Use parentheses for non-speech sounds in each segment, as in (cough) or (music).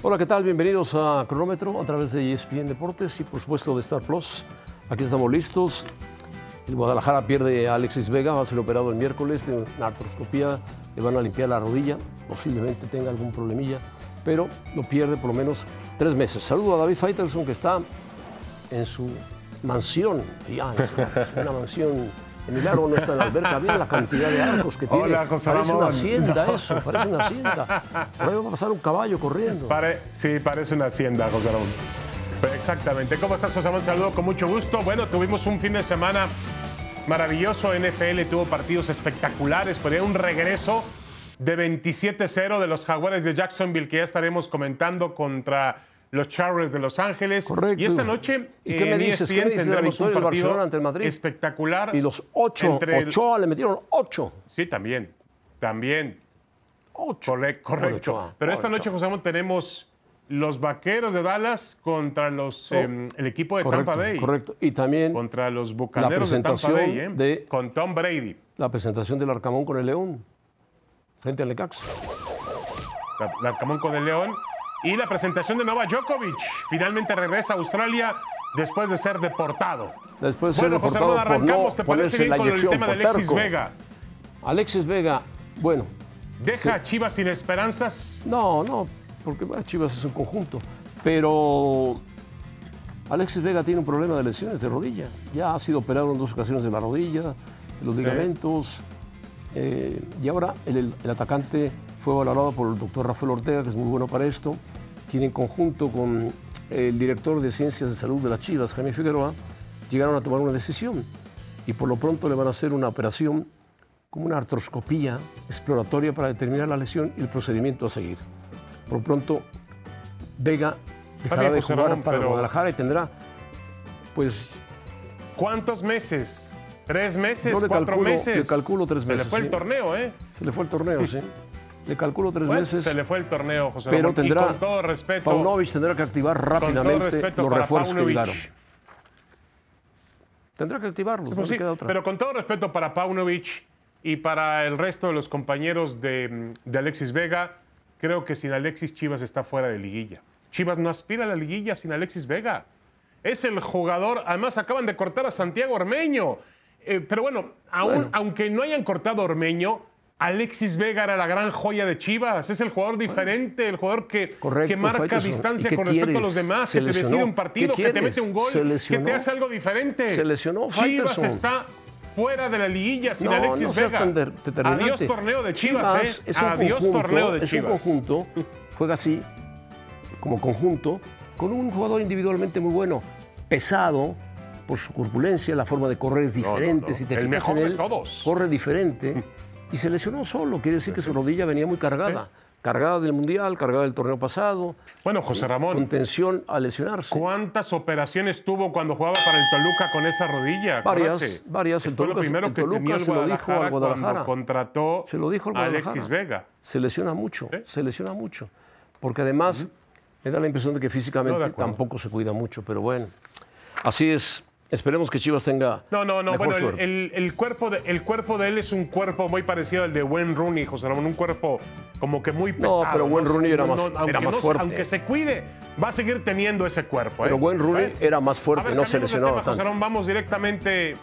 Hola, ¿qué tal? Bienvenidos a Cronómetro a través de ESPN Deportes y por supuesto de Star Plus. Aquí estamos listos. El Guadalajara pierde a Alexis Vega, va a ser operado el miércoles de una artroscopía, le van a limpiar la rodilla, posiblemente tenga algún problemilla, pero lo pierde por lo menos tres meses. Saludo a David Faitelson que está en su mansión, ya, en una mansión (laughs) el milagro no está en la alberca, mira la cantidad de arcos que tiene. Hola, José parece Ramón. una hacienda eso, parece una hacienda. Por ahí va a pasar un caballo corriendo. Pare- sí, parece una hacienda, José Ramón. Exactamente. ¿Cómo estás, José Ramón? Saludo con mucho gusto. Bueno, tuvimos un fin de semana maravilloso. NFL tuvo partidos espectaculares. Fue un regreso de 27-0 de los Jaguares de Jacksonville, que ya estaremos comentando contra los Chargers de Los Ángeles. Correcto. Y esta noche ¿Y qué me en dices? ¿Qué me dices de la victoria del Barcelona ante el Madrid? espectacular. Y los ocho, entre el- Ochoa le metieron ocho. Sí, también. También. Ocho. Correcto. Ochoa, Pero esta noche. José Ramón, tenemos los vaqueros de Dallas contra los, Oh. eh, el equipo de Correcto, Tampa Bay. correcto. Y también Contra los bucaneros de Tampa Bay, ¿eh? de- Con Tom Brady. la presentación del Arcamón con el León frente al Necaxa. La, la Camón con el León. Y la presentación de Novak Djokovic. Finalmente regresa a Australia después de ser deportado. Después de ser Bueno, José deportado Ramón, por arrancamos. no ¿Te parece bien con el tema de Alexis. Vega? Alexis Vega, bueno, ¿Deja a Chivas sin esperanzas? no, no, porque bueno, Chivas es un conjunto, pero Alexis Vega tiene un problema de lesiones de rodilla. Ya ha sido operado en dos ocasiones de la rodilla, de los ligamentos, eh, y ahora el atacante fue valorado por el doctor Rafael Ortega, que es muy bueno para esto, quien en conjunto con el director de Ciencias de Salud de las Chivas, Jaime Figueroa, llegaron a tomar una decisión. Y por lo pronto le van a hacer una operación como una artroscopía exploratoria para determinar la lesión y el procedimiento a seguir. Por lo pronto, Vega dejará bien, de jugar Ramón, para pero- Guadalajara y tendrá, pues, ¿Cuántos meses? ¿Tres meses? Yo le ¿Cuatro calculo- meses? le calculo tres Se le meses, fue sí. el torneo, ¿eh? se le fue el torneo, sí. Le calculo tres meses. se le fue el torneo, José pero Ramón. tendrá y con todo respeto, Paunovic tendrá que activar rápidamente los refuerzos que llegaron. Tendrá que activarlos, Pues no sí, le queda otra. pero con todo respeto para Paunovic y para el resto de los compañeros de, de Alexis Vega, creo que sin Alexis Chivas está fuera de liguilla. Chivas no aspira a la liguilla sin Alexis Vega. Es el jugador, además acaban de cortar a Santiago Ormeño. Eh, pero bueno, aún, Bueno. aunque no hayan cortado a Ormeño, Alexis Vega era la gran joya de Chivas. Es el jugador diferente, el jugador que, Correcto, que marca distancia ¿Y qué con respecto a los demás, Se que te decide un partido, ¿Qué que te mete un gol, que te hace algo diferente. Se lesionó Chivas está fuera de la liguilla sin no, Alexis no seas Vega. tan. Adiós torneo de Chivas, ¿eh? es un Adiós conjunto, torneo de es un Chivas. conjunto, juega así, como conjunto, con un jugador individualmente muy bueno, pesado por su corpulencia, la forma de correr es no, diferente. no. Si te El fijas mejor en de él, todos. corre diferente. (laughs) Y se lesionó solo, quiere decir que su rodilla venía muy cargada. Cargada del Mundial, cargada del torneo pasado, Bueno, José con Ramón, tensión a lesionarse. ¿cuántas operaciones tuvo cuando jugaba para el Toluca con esa rodilla? Varias, varias. El Toluca, primero el que Toluca el se lo dijo al Guadalajara contrató Se lo dijo el a Guadalajara. Alexis Vega. Se lesiona mucho, se lesiona mucho. Porque además me da la impresión de que No, físicamente de tampoco se cuida mucho, pero bueno. Así es. Esperemos que Chivas tenga No, no, no. mejor Bueno, el, suerte. el- el cuerpo de, el cuerpo de él es un cuerpo muy parecido al de Wayne Rooney, José Ramón. Un cuerpo como que muy pesado. pero Wayne Rooney era más- era más no- fuerte. Aunque se cuide, va a seguir teniendo ese cuerpo. Pero ¿eh? Wayne Rooney Bueno. era más fuerte, ver, no se lesionaba tema, José tanto. Ramón. Vamos directamente,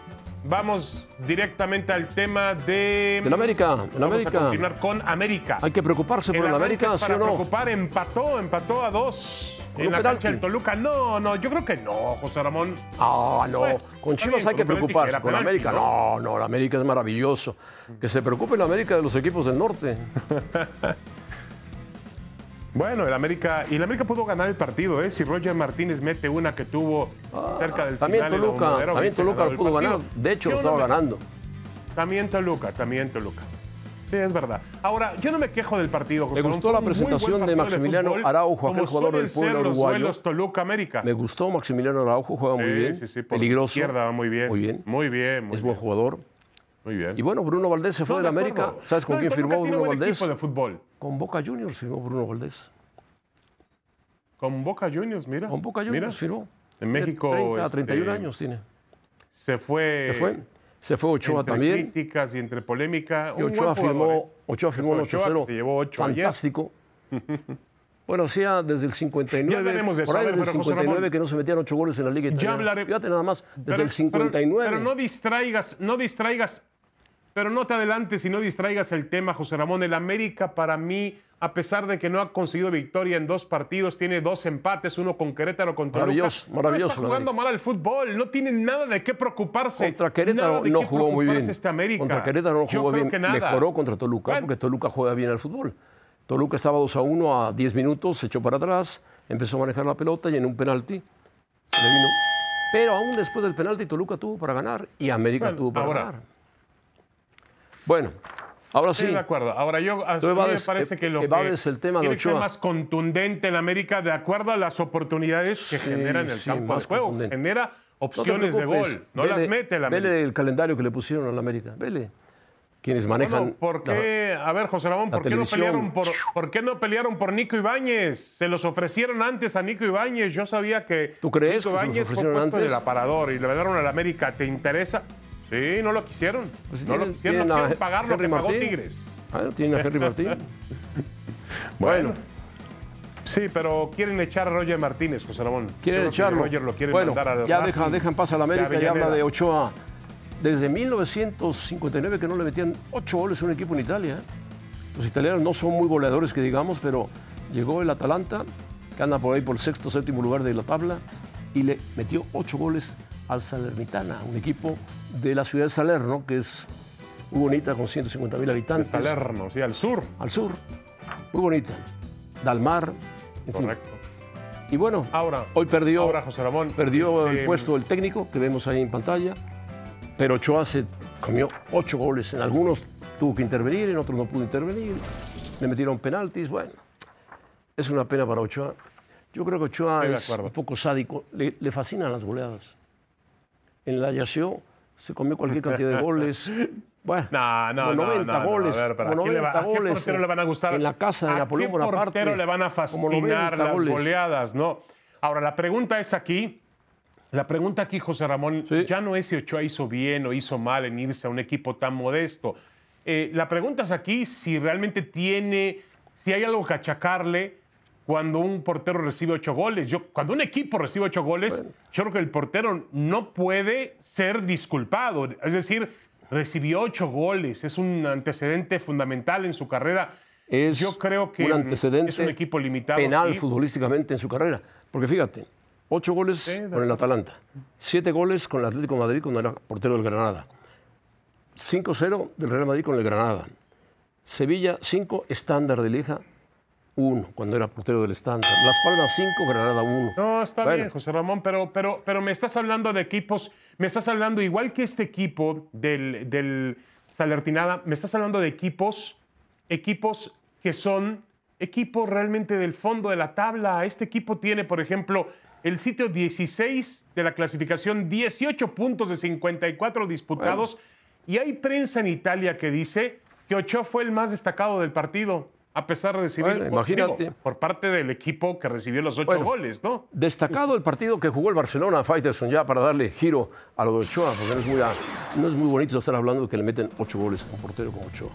vamos directamente al tema de... Del América, del Vamos América. a continuar con América. Hay que preocuparse por el América, es ¿sí o no? preocupar, empató, empató a dos Con en la penalti. cancha del Toluca. No, no, yo creo que no, José Ramón. Ah, no. Con Chivas bien, hay que preocuparse. Con penalti, América, ¿no? no, no. La América es maravilloso. Que se preocupe la América de los equipos del norte. (laughs) Bueno, el América. Y el América pudo ganar el partido, ¿eh? Si Roger Martínez mete una que tuvo cerca del Ah, También final. Toluca, también Toluca pudo ganar. De hecho, Yo no estaba me- ganando. También Toluca, también Toluca. Sí, es verdad. Ahora, yo no me quejo del partido. José Me gustó la presentación de Maximiliano fútbol, Araujo, aquel jugador del los uruguayo. duelos Toluca-América. Me gustó Maximiliano Araujo, juega muy bien. sí, sí, por peligroso. izquierda va muy bien. Muy bien. Muy bien, muy es bien. buen jugador. Muy bien. Y bueno, Bruno Valdés se fue No, de la América. ¿Sabes con No, quién firmó Bruno Valdés? de fútbol. Con Boca Juniors firmó Bruno Valdés. Con Boca Juniors, mira. Con Boca Mira. Juniors firmó. En México. 30, este, 31 años tiene. Se fue. Se fue. Se fue Ochoa entre también. críticas y entre polémica. Y Ochoa firmó. Ochoa firmó un Ochoa, 8-0. que se llevó ocho ayer. Fantástico. (laughs) Bueno, hacía desde el 59. Ya eso. Por ahí desde el pero, José 59 Ramón, que no se metían ocho goles en la Liga Italiana. hablaré- Fíjate nada más, desde Pero- el 59. Pero, pero no distraigas, no distraigas, pero no te adelantes y no distraigas el tema, José Ramón. El América, para mí, a pesar de que no ha conseguido victoria en dos partidos, tiene dos empates, uno con Querétaro contra Maravilloso, maravilloso, No está jugando mal al fútbol, no tiene nada de qué preocuparse. Contra Querétaro no jugó muy bien. Este América. Contra Querétaro no jugó bien. Mejoró contra Toluca, Bueno. porque Toluca juega bien al fútbol. Toluca estaba 2 a 1 a 10 minutos, se echó para atrás, empezó a manejar la pelota y en un penalti se le vino. Pero aún después del penalti, Toluca tuvo para ganar y América Bueno, tuvo para ahora. ganar. Bueno, ahora sí. Sí, de acuerdo. Ahora yo a mí me parece que lo evades que el tema de Ochoa. más contundente en América de acuerdo a las oportunidades que Sí, genera en el sí, campo de juego. Genera No opciones de gol. No vele- las mete la América. Vele el calendario que le pusieron a la América. Vele. Quienes manejan. Bueno, ¿por la- qué? A ver, José Ramón, ¿por qué, no pelearon por, ¿por qué no pelearon por Nico Ibáñez? Se los ofrecieron antes a Nico Ibáñez. Yo sabía que ¿Tú crees Nico que Ibáñez fue puesto en el aparador y le dieron a la América. ¿Te interesa? Sí, no lo quisieron. Pues si no lo quisieron, no quisieron pagar lo que pagó. Tigres. Ah, tienen a Henry Martín. (laughs) Bueno. Sí, pero quieren echar a Roger Martínez, José Ramón. Quieren echarlo. Roger lo quieren bueno, mandar ya Racing deja, deja en paz a la América y habla de Ochoa. Desde 1959 que no le metían ocho goles a un equipo en Italia. ¿eh? Los italianos no son muy goleadores que digamos, pero llegó el Atalanta, que anda por ahí por el sexto, séptimo lugar de la tabla, y le metió ocho goles al Salernitana, un equipo de la ciudad de Salerno, que es muy bonita, con 150 mil De habitantes. Salerno, sí, al sur. Al sur, muy bonita. Dalmar, en fin. Correcto. Y bueno, Ahora, hoy perdió, ahora, José Ramón, perdió el puesto del técnico que vemos ahí en pantalla, pero Ochoa se comió ocho goles. En algunos tuvo que intervenir, en otros no pudo intervenir. Le metieron penaltis. Bueno, es una pena para Ochoa. Yo creo que Ochoa es un poco sádico. Le, le fascinan las goleadas. En la Yasio se comió cualquier (laughs) cantidad de goles. Bueno, No, no, como no, 90 no, no, goles. a ver, como ¿a quién le va- 90 a qué goles portero le van a gustar? En la casa de ¿A Napoleón qué Bonaparte. portero le van a como 90 fascinar las goles. goleadas? No. Ahora, la pregunta es aquí, la pregunta aquí, José Ramón, Sí. ya no es si Ochoa hizo bien o hizo mal en irse a un equipo tan modesto. Eh, la pregunta es aquí si realmente tiene, si hay algo que achacarle cuando un portero recibe ocho goles. Yo, cuando un equipo recibe ocho goles, yo creo que el portero no puede ser disculpado. Es decir, recibió ocho goles, es un antecedente fundamental en su carrera. es yo creo que un antecedente es un equipo limitado. penal sí. futbolísticamente en su carrera. Porque fíjate, ocho goles con el Atalanta, siete goles con el Atlético de Madrid cuando era portero del Granada, 5-0 del Real Madrid con el Granada, Sevilla 5, estándar de Lieja 1 cuando era portero del estándar, Las Palmas 5, Granada 1. No, está Bueno. bien, José Ramón, pero, pero, pero me estás hablando de equipos, me estás hablando, igual que este equipo del, del Salertinada, me estás hablando de equipos, equipos que son equipos realmente del fondo de la tabla. Este equipo tiene, por ejemplo, el sitio 16 de la clasificación, 18 puntos de 54 disputados, y hay prensa en Italia que dice que Ochoa fue el más destacado del partido. A pesar de recibir Bueno, por- imagínate. digo, por parte del equipo que recibió los ocho Bueno. goles, ¿no? Destacado el partido que jugó el Barcelona, Faitelson, ya para darle giro a lo de Ochoa, porque no es muy, no es muy bonito estar hablando de que le meten ocho goles a un portero como Ochoa,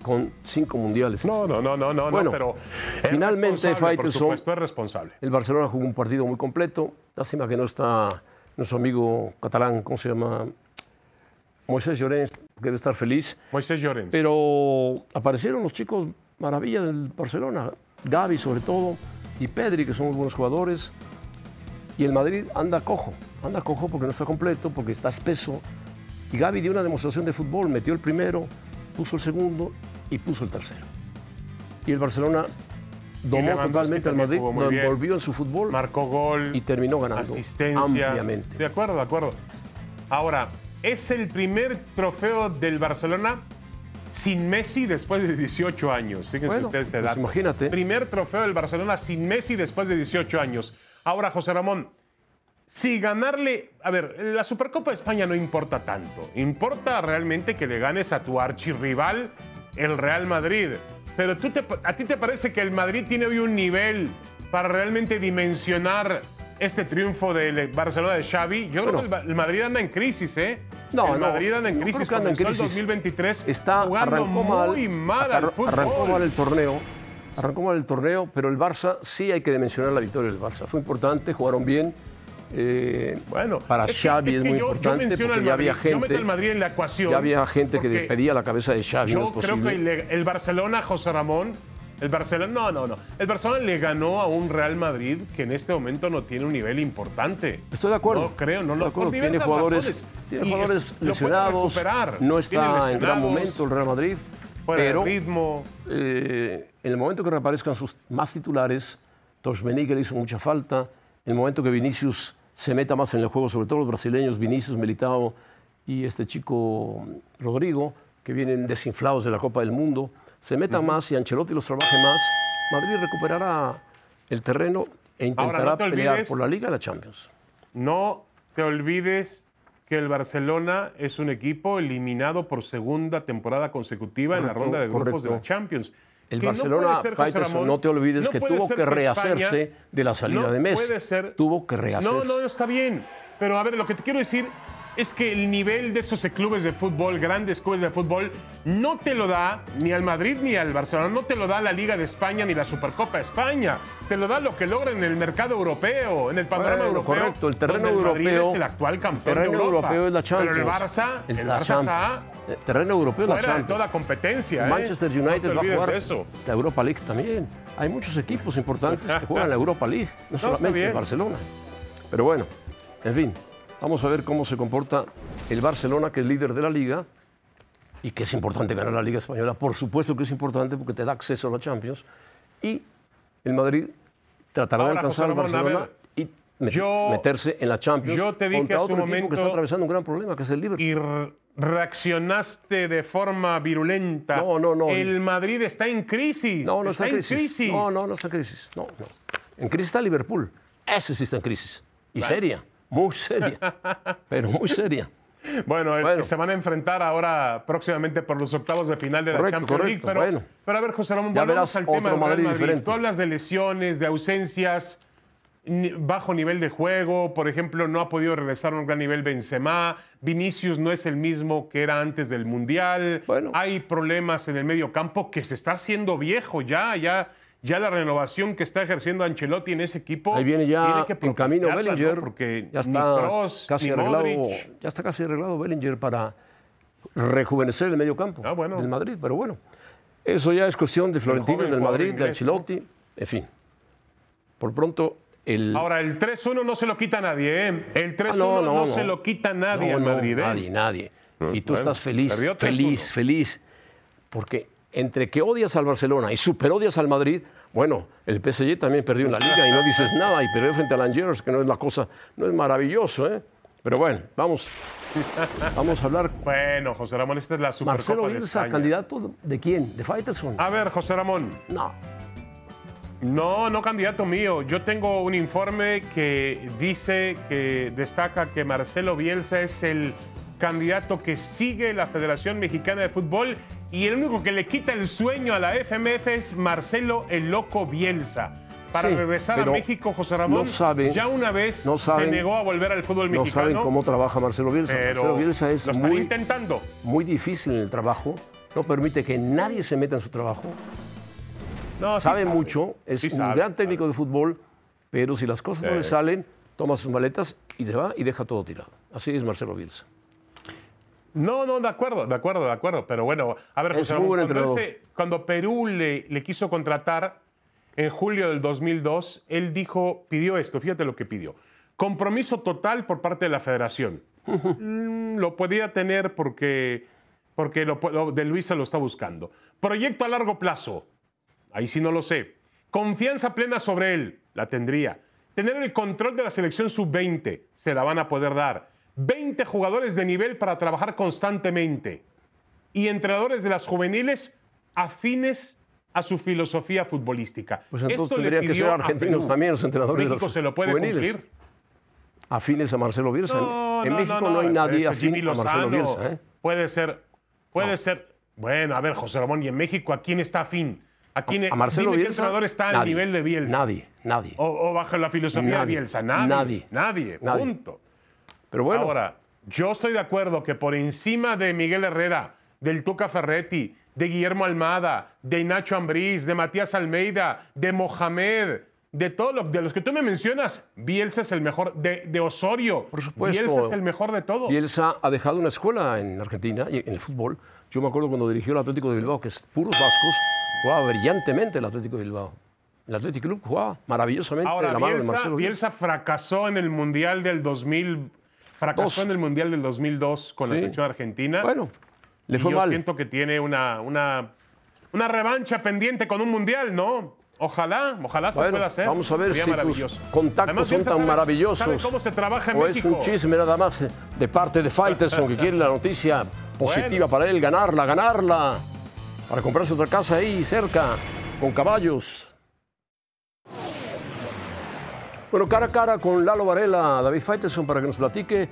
con cinco mundiales. No, no, no, no, no, Bueno, no, pero finalmente, por Faitelson- supuesto, es responsable. El Barcelona jugó un partido muy completo. Lástima que no está nuestro amigo catalán, ¿cómo se llama? Moisés Llorens, que debe estar feliz. Moisés Llorens. Pero aparecieron los chicos maravilla del Barcelona. Gaby, sobre todo, y Pedri, que son muy buenos jugadores. Y el Madrid anda cojo. Anda cojo porque no está completo, porque está espeso. Y Gaby dio una demostración de fútbol. Metió el primero, puso el segundo y puso el tercero. Y el Barcelona domó totalmente al Madrid, lo envolvió en su fútbol Marcó gol, y terminó ganando asistencia. ampliamente. De acuerdo, de acuerdo. Ahora, es el primer trofeo del Barcelona sin Messi después de 18 años. Fíjense Bueno, ustedes ese pues imagínate. Primer trofeo del Barcelona sin Messi después de 18 años. Ahora, José Ramón, si ganarle, a ver, la Supercopa de España no importa tanto. Importa realmente que le ganes a tu archirrival, el Real Madrid. Pero tú te- a ti te parece que el Madrid tiene hoy un nivel para realmente dimensionar este triunfo del Barcelona de Xavi. Yo creo que el, Madrid anda en crisis, ¿eh? No, el no, Madrid anda en no crisis. anda en comenzó el crisis. 2023 Está, jugando muy mal, mal al fútbol. arrancó mal el torneo Arrancó mal el torneo, pero el Barça sí hay que mencionar la victoria del Barça. Fue importante, jugaron bien. Eh, Bueno, para es que- Xavi es muy yo- yo importante menciono porque ya había yo meto gente, al Madrid en la ecuación, ya había gente que pedía la cabeza de Xavi, no Yo es creo que el Barcelona, José Ramón, el Barcelona, no, no, no. El Barcelona le ganó a un Real Madrid que en este momento no tiene un nivel importante. Estoy de acuerdo. No creo, no Estoy lo de acuerdo. Tiene jugadores, tiene jugadores es- lesionados, no está en gran momento el Real Madrid, pero ritmo. eh, en el momento que reaparezcan sus más titulares, Toshmeni que le hizo mucha falta, en el momento que Vinicius se meta más en el juego, sobre todo los brasileños, Vinicius, Militao y este chico Rodrigo, que vienen desinflados de la Copa del Mundo, se metan más y Ancelotti los trabaje más, Madrid recuperará el terreno e intentará no te pelear olvides- por la Liga y la Champions. No te olvides que el Barcelona es un equipo eliminado por segunda temporada consecutiva en la ronda de grupos de la. Champions. El Que no Barcelona, Ramón, no te olvides no que tuvo que rehacerse España- de la salida no de Messi. Puede ser. Tuvo que No, rehacerse. no, está bien. Pero a ver, lo que te quiero decir es que el nivel de esos clubes de fútbol, grandes clubes de fútbol, no te lo da ni al Madrid ni al Barcelona, no te lo da la Liga de España ni la Supercopa de España. Te lo da lo que logra en el mercado europeo, en el panorama Bueno, europeo. correcto, el terreno donde Madrid europeo. es el actual campeón el terreno de Europa. europeo es la Champions. Pero el Barça, el, la Barça está El terreno europeo es la fuera de Champions. toda competencia. ¿eh? Manchester No te United va a jugar eso. la Europa League también. Hay muchos equipos importantes que juegan la (laughs) Europa League, no está solamente el Barcelona. Pero bueno, en fin, vamos a ver cómo se comporta el Barcelona, que es líder de la liga y que es importante ganar la Liga Española. Por supuesto que es importante porque te da acceso a la Champions. Y el Madrid tratará Ahora, de alcanzar al Barcelona ver, y met- yo- meterse en la Champions yo te dije contra otro un equipo que momento- está atravesando un gran problema, que es el Liverpool. y re- reaccionaste de forma virulenta. No, no, no. El Madrid está en crisis. No, no está, está en crisis. No, no, no está en crisis. No, no. En crisis está Liverpool. Ese sí está en crisis. Y seria, muy seria. Pero muy seria. Bueno, se van a enfrentar ahora próximamente por los octavos de final de la Correcto, Champions League. Pero, bueno. pero a ver, José Ramón, volvamos al tema del Madrid Madrid. Tú hablas de lesiones, de ausencias, bajo nivel de juego. Por ejemplo, no ha podido regresar a un gran nivel Benzema. Vinicius no es el mismo que era antes del Mundial. Bueno. Hay problemas en el medio campo que se está haciendo viejo ya, ya. Ya la renovación que está ejerciendo Ancelotti en ese equipo. Ahí viene tiene ya que en camino. Bellinger. Porque ya ni está casi ni arreglado. Modric. Ya está casi arreglado Bellinger para rejuvenecer el medio campo Ah, bueno. del Madrid. Pero bueno, eso ya es cuestión de Florentino, del Madrid, de. Ancelotti. En fin. Por pronto, el. Ahora, el 3-1 no se lo quita nadie, ¿eh? El 3-1 Ah, no, no, no, se lo quita nadie al Madrid, ¿eh? Nadie, nadie. Y tú bueno, estás feliz, perdió 3-1. feliz, feliz. Porque entre que odias al Barcelona y super odias al Madrid, bueno, el PSG también perdió en la liga y no dices nada y perdió frente al Angers, que no es la cosa, no es maravilloso, ¿eh? Pero bueno, vamos, vamos a hablar. Bueno, José Ramón, esta es la Supercopa Marcelo de Bielsa, España. candidato de quién? ¿De Faitelson? A ver, José Ramón. No. No, no candidato mío. Yo tengo un informe que dice, que destaca que Marcelo Bielsa es el candidato que sigue la Federación Mexicana de Fútbol y el único que le quita el sueño a la FMF es Marcelo el Loco Bielsa. Para Sí, regresar a México, José Ramón, no saben- ya una vez no se saben- negó a volver al fútbol No mexicano. saben cómo trabaja Marcelo Bielsa. pero Marcelo Bielsa es lo están muy, intentando. muy difícil en el trabajo, no permite que nadie se meta en su trabajo. No, sí sabe mucho, es Sí un sabe, gran técnico de fútbol, pero si las cosas no le salen, toma sus maletas y se va y deja todo tirado. Así es Marcelo Bielsa. No, no, de acuerdo, de acuerdo, de acuerdo. Pero bueno, a ver, José cuando, ese- cuando Perú le, le quiso contratar en julio del 2002, él dijo, pidió esto, fíjate lo que pidió. Compromiso total por parte de la federación. Mm, lo podía tener porque, porque lo, lo- de Luisa lo está buscando. Proyecto a largo plazo. Ahí sí no lo sé. Confianza plena sobre él. La tendría. Tener el control de la selección sub-20. Se la van a poder dar. 20 jugadores de nivel para trabajar constantemente. Y entrenadores de las juveniles afines a su filosofía futbolística. Pues entonces Esto le tendrían que ser argentinos también los entrenadores de ¿México las se lo puede juveniles. cumplir? Afines a Marcelo Bielsa. No, en no, México no, no, hay nadie afín a Marcelo Bielsa. ¿eh? Puede ser, puede ser. Bueno, a ver, José Ramón, ¿y en México a quién está afín? ¿A quién A Marcelo qué Bielsa. entrenador está al nadie, nivel de Bielsa? Nadie, nadie. O, o bajo la filosofía de Bielsa. Nadie. nadie, Nadie. nadie. Pero bueno, Ahora, yo estoy de acuerdo que por encima de Miguel Herrera, del Tuca Ferretti, de Guillermo Almada, de Nacho Ambriz, de Matías Almeida, de Mohamed, de todos lo, de los que tú me mencionas, Bielsa es el mejor, de, Osorio. Por supuesto. Bielsa es el mejor de todos. Bielsa ha dejado una escuela en Argentina, en el fútbol. Yo me acuerdo cuando dirigió el Atlético de Bilbao, que es puros vascos, jugaba brillantemente el Atlético de Bilbao. El Atlético Club jugaba maravillosamente Ahora, de la mano Bielsa, de Marcelo Bielsa fracasó en el Mundial del 2000, fracasó Dos. en el Mundial del 2002 con la Sí. selección argentina. Bueno, le Y fue yo mal. siento que tiene una, una, una revancha pendiente con un mundial, ¿no? Ojalá, ojalá se Bueno, pueda hacer. vamos a ver Sería si tus contactos Además, son tan sabe- maravillosos. sabe cómo se trabaja en o México. es un chisme nada más de parte de Faitelson que (laughs) quiere la noticia positiva Bueno. para él, ganarla, ganarla, para comprarse otra casa ahí cerca, con caballos. Bueno, cara a cara con Lalo Varela, David Faitelson, para que nos platique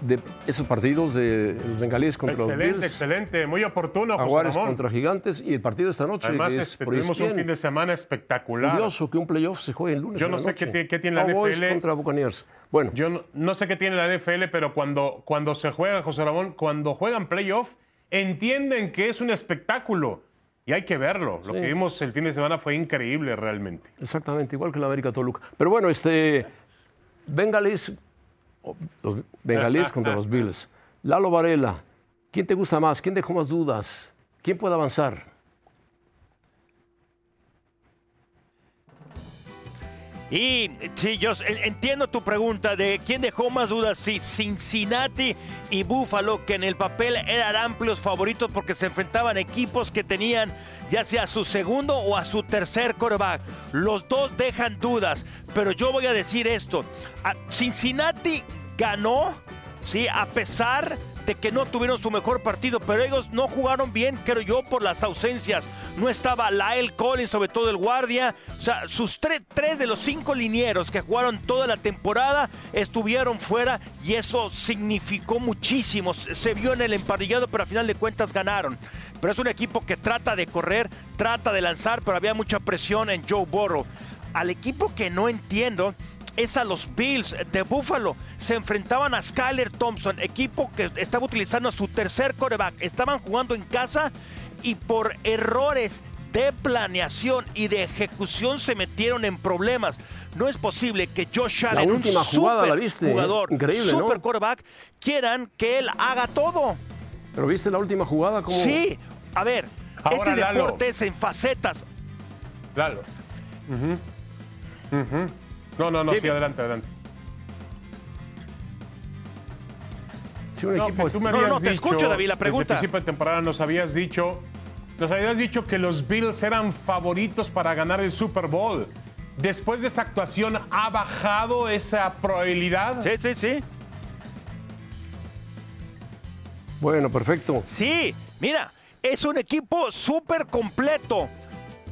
de esos partidos de los bengalíes contra los Excelente, Bills, excelente. Muy oportuno, José Ramón. contra Gigantes y el partido esta noche. Además, que es este, tuvimos un fin de semana espectacular. Curioso que un playoff se juegue el lunes. Yo no sé qué qué tiene la Cowboys NFL. contra Buccaneers. Bueno, Yo no, no sé qué tiene la NFL, pero cuando, cuando se juega, José Ramón, cuando juegan playoff, entienden que es un espectáculo. Y hay que verlo. Lo Sí. que vimos el fin de semana fue increíble realmente. exactamente, igual que la América Toluca. Pero bueno, este. Bengalís. o- Los bengalíes contra los (laughs) Bills. Lalo Varela. ¿Quién te gusta más? ¿Quién dejó más dudas? ¿Quién puede avanzar? Y sí, yo en- entiendo tu pregunta de quién dejó más dudas, si Cincinnati y Buffalo, que en el papel eran amplios favoritos porque se enfrentaban equipos que tenían ya sea su segundo o a su tercer coreback. Los dos dejan dudas, pero yo voy a decir esto. Cincinnati ganó, sí, a pesar de que no tuvieron su mejor partido, pero ellos no jugaron bien, creo yo, por las ausencias. No estaba Lyle Collins, sobre todo el guardia. O sea, sus tre- tres de los cinco linieros que jugaron toda la temporada estuvieron fuera y eso significó muchísimo. Se se vio en el emparrillado, pero al final de cuentas ganaron. Pero es un equipo que trata de correr, trata de lanzar, pero había mucha presión en Joe Burrow. Al equipo que no entiendo es a los Bills de Buffalo. Se enfrentaban a Skyler Thompson, equipo que estaba utilizando su tercer coreback. Estaban jugando en casa y por errores de planeación y de ejecución se metieron en problemas. No es posible que Josh Allen, última un jugada la super viste, ¿eh? jugador, Increíble, ¿no? super quarterback, quieran que él haga todo. ¿Pero viste la última jugada? Como... Sí, a ver, Ahora, este Lalo. deporte es en facetas. Ujú. No, no, no, Dime. sí, adelante, adelante. Si un No, equipo que tú es- me No, habías no, te escucho, David, la Desde pregunta. el principio de temporada nos habías dicho, nos habías dicho que los Bills eran favoritos para ganar el Super Bowl. Después de esta actuación, ¿ha bajado esa probabilidad? Sí, sí, sí. Bueno, perfecto. Sí, mira, es un equipo súper completo,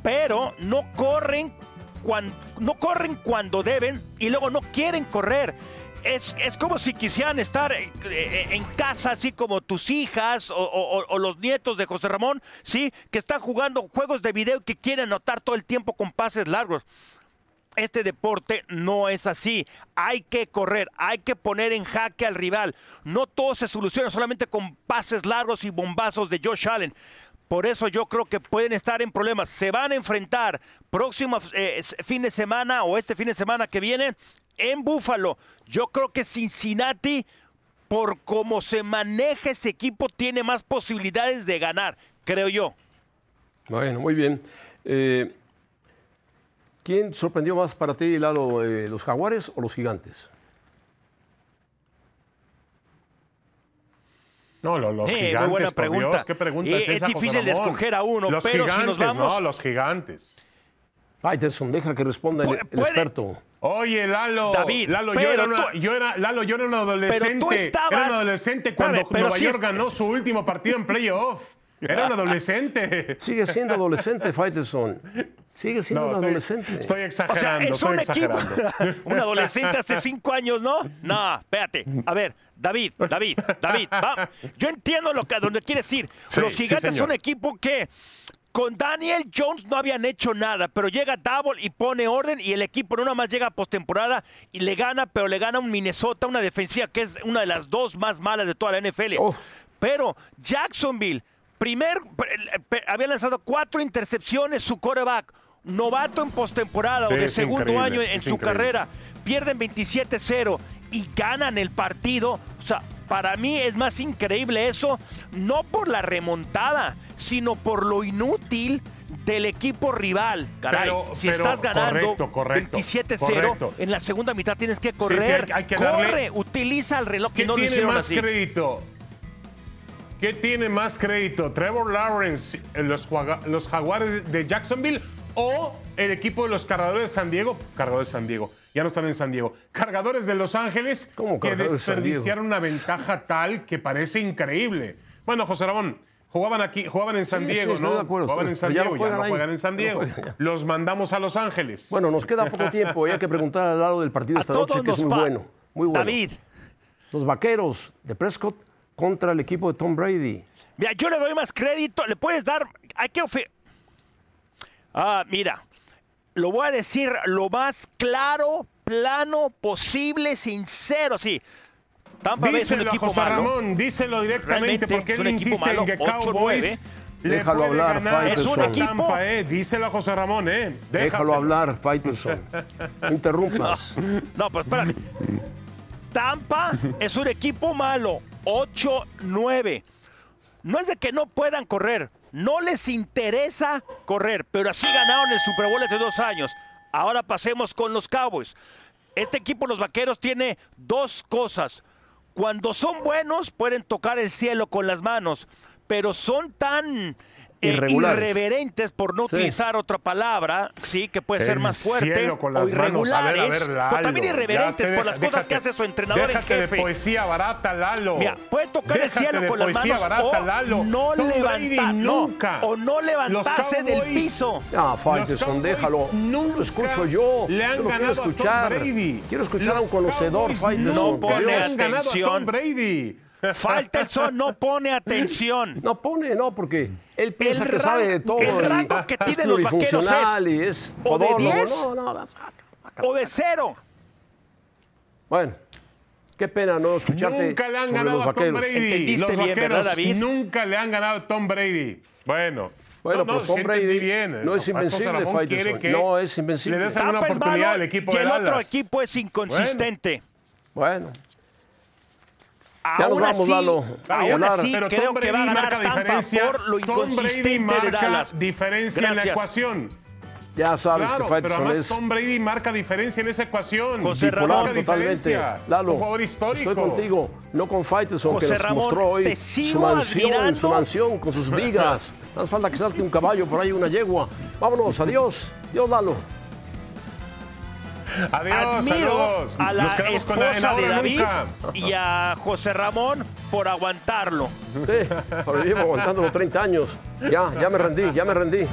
pero no corren, no corren cuando deben y luego no quieren correr. Es, es como si quisieran estar eh, eh, en casa, así como tus hijas o los nietos de José Ramón, ¿sí? Que están jugando juegos de video que quieren anotar todo el tiempo con pases largos este deporte no es así. Hay que correr, hay que poner en jaque al rival. No todo se soluciona solamente con pases largos y bombazos de Josh Allen. Por eso yo creo que pueden estar en problemas. Se van a enfrentar próximo eh, fin de semana o este fin de semana que viene en Búfalo. Yo creo que Cincinnati, por cómo se maneja ese equipo, tiene más posibilidades de ganar, creo yo. Bueno, muy bien. Eh, ¿Quién sorprendió más para ti, Lalo, eh, los jaguares o los gigantes? No, lo- los Eh, muy gigantes, buena por pregunta. Dios, ¿Qué pregunta Eh, es es esa, José difícil de escoger a uno, los pero si nos gigantes, vamos- No, los gigantes. Faitelson, deja que responda el, experto. Oye, Lalo, David, Lalo, yo pero era, una- tú- yo era- Lalo, yo era un adolescente. tú estabas- Era un adolescente cuando pero Nueva York es- ganó su último partido en playoff. Era un adolescente. (laughs) Sigue siendo adolescente, Faitelson. Sigue siendo No, un estoy, adolescente. estoy O sea, exagerando, es estoy un equipo. exagerando. (laughs) un adolescente hace cinco años, ¿no? No, espérate. A ver, David, David, David. va. Yo entiendo lo que, a donde quieres ir. Sí, Los sí, gigantes señor. son un equipo que con Daniel Jones no habían hecho nada, pero llega Double y pone orden y el equipo no nada más llega a postemporada y le gana, pero le gana un Minnesota, una defensiva que es una de las dos más malas de toda la NFL. Oh. Pero Jacksonville primer, había lanzado cuatro intercepciones su coreback, novato en postemporada o de segundo año en su carrera. Pierden 27-0 y ganan el partido. O sea, para mí es más increíble eso, no por la remontada, sino por lo inútil del equipo rival. Caray, si estás ganando 27-0, en la segunda mitad tienes que correr. Corre, utiliza el reloj que no tiene más crédito? ¿Qué tiene más crédito? ¿Trevor Lawrence, los, los Jaguares de Jacksonville o el equipo de los cargadores de San Diego? Cargadores de San Diego ya no están en San Diego. Cargadores de Los Ángeles que desperdiciaron una ventaja tal que parece increíble. Bueno, José Ramón, jugaban aquí, jugaban en San Diego, ¿no? jugaban en San Diego, ya no juegan, en San Diego. Los mandamos a Los Ángeles. Bueno, nos queda poco tiempo, hay que preguntar al lado del partido (laughs) esta noche, que es muy bueno. Muy bueno. David. Los vaqueros de Prescott contra el equipo de Tom Brady. Mira, yo le doy más crédito, le puedes dar, hay que Ah, mira, lo voy a decir lo más claro, plano posible, sincero, sí. Tampa Bay es un equipo José malo. Ramón, díselo directamente porque él insiste en que Cowboys Déjalo hablar. Es un equipo. eh. Díselo a José Ramón, ¿eh? Déjalo hablar, Faitelson. (laughs) Interrumpas. No, pues espérame. Tampa es un equipo malo. 8-9. No es de que no puedan correr. No les interesa correr, pero así ganaron el Super Bowl hace dos años. Ahora pasemos con los Cowboys. Este equipo, los Vaqueros, tiene dos cosas. Cuando son buenos, pueden tocar el cielo con las manos, pero son tan eh, irreverentes, por no utilizar otra palabra, sí, que puede ser más fuerte, o irregulares, pero también irreverentes por las cosas que hace su entrenador en jefe. de poesía barata, Lalo. Mira, puede tocar el cielo con las manos o no levantar, nunca. o no levantarse del piso. Ah, Faitelson, déjalo. Nunca lo escucho yo. Le han ganado quiero escuchar. A Tom Brady. Quiero escuchar a un conocedor, Faitelson. No pone atención. Brady. Faitelson no pone atención. No pone, no, porque él piensa que sabe de todo. El rango que tienen los vaqueros es, y es o de 10 no, no, o de 0. Bueno, qué pena no escucharte Nunca le han ganado a Tom Brady. ¿Entendiste los bien, ¿verdad, David? Nunca le han ganado a Tom Brady. Bueno. Bueno, no, pues Tom Brady bien. no es invencible, Faitelson. No es invencible. Le des una oportunidad al equipo y el otro equipo es inconsistente. bueno. Aún así, aún así creo que va a ganar Tampa por lo inconsistente marca de Dallas. diferencia Gracias. en la ecuación. Ya sabes claro, que Faitelson pero además es... Tom Brady marca diferencia en esa ecuación. José Ramón, totalmente. Lalo, un jugador histórico. estoy contigo. No con Faitelson, José que nos Ramón, mostró hoy su mansión, admirando. su mansión con sus vigas. (laughs) Hace falta que salte un caballo por ahí, una yegua. Vámonos, adiós. Dios, Lalo. Adiós, Admiro saludos. a la esposa de David nunca. y a José Ramón por aguantarlo. Sí, pero llevo aguantándolo 30 años. Ya, ya me rendí, ya me rendí.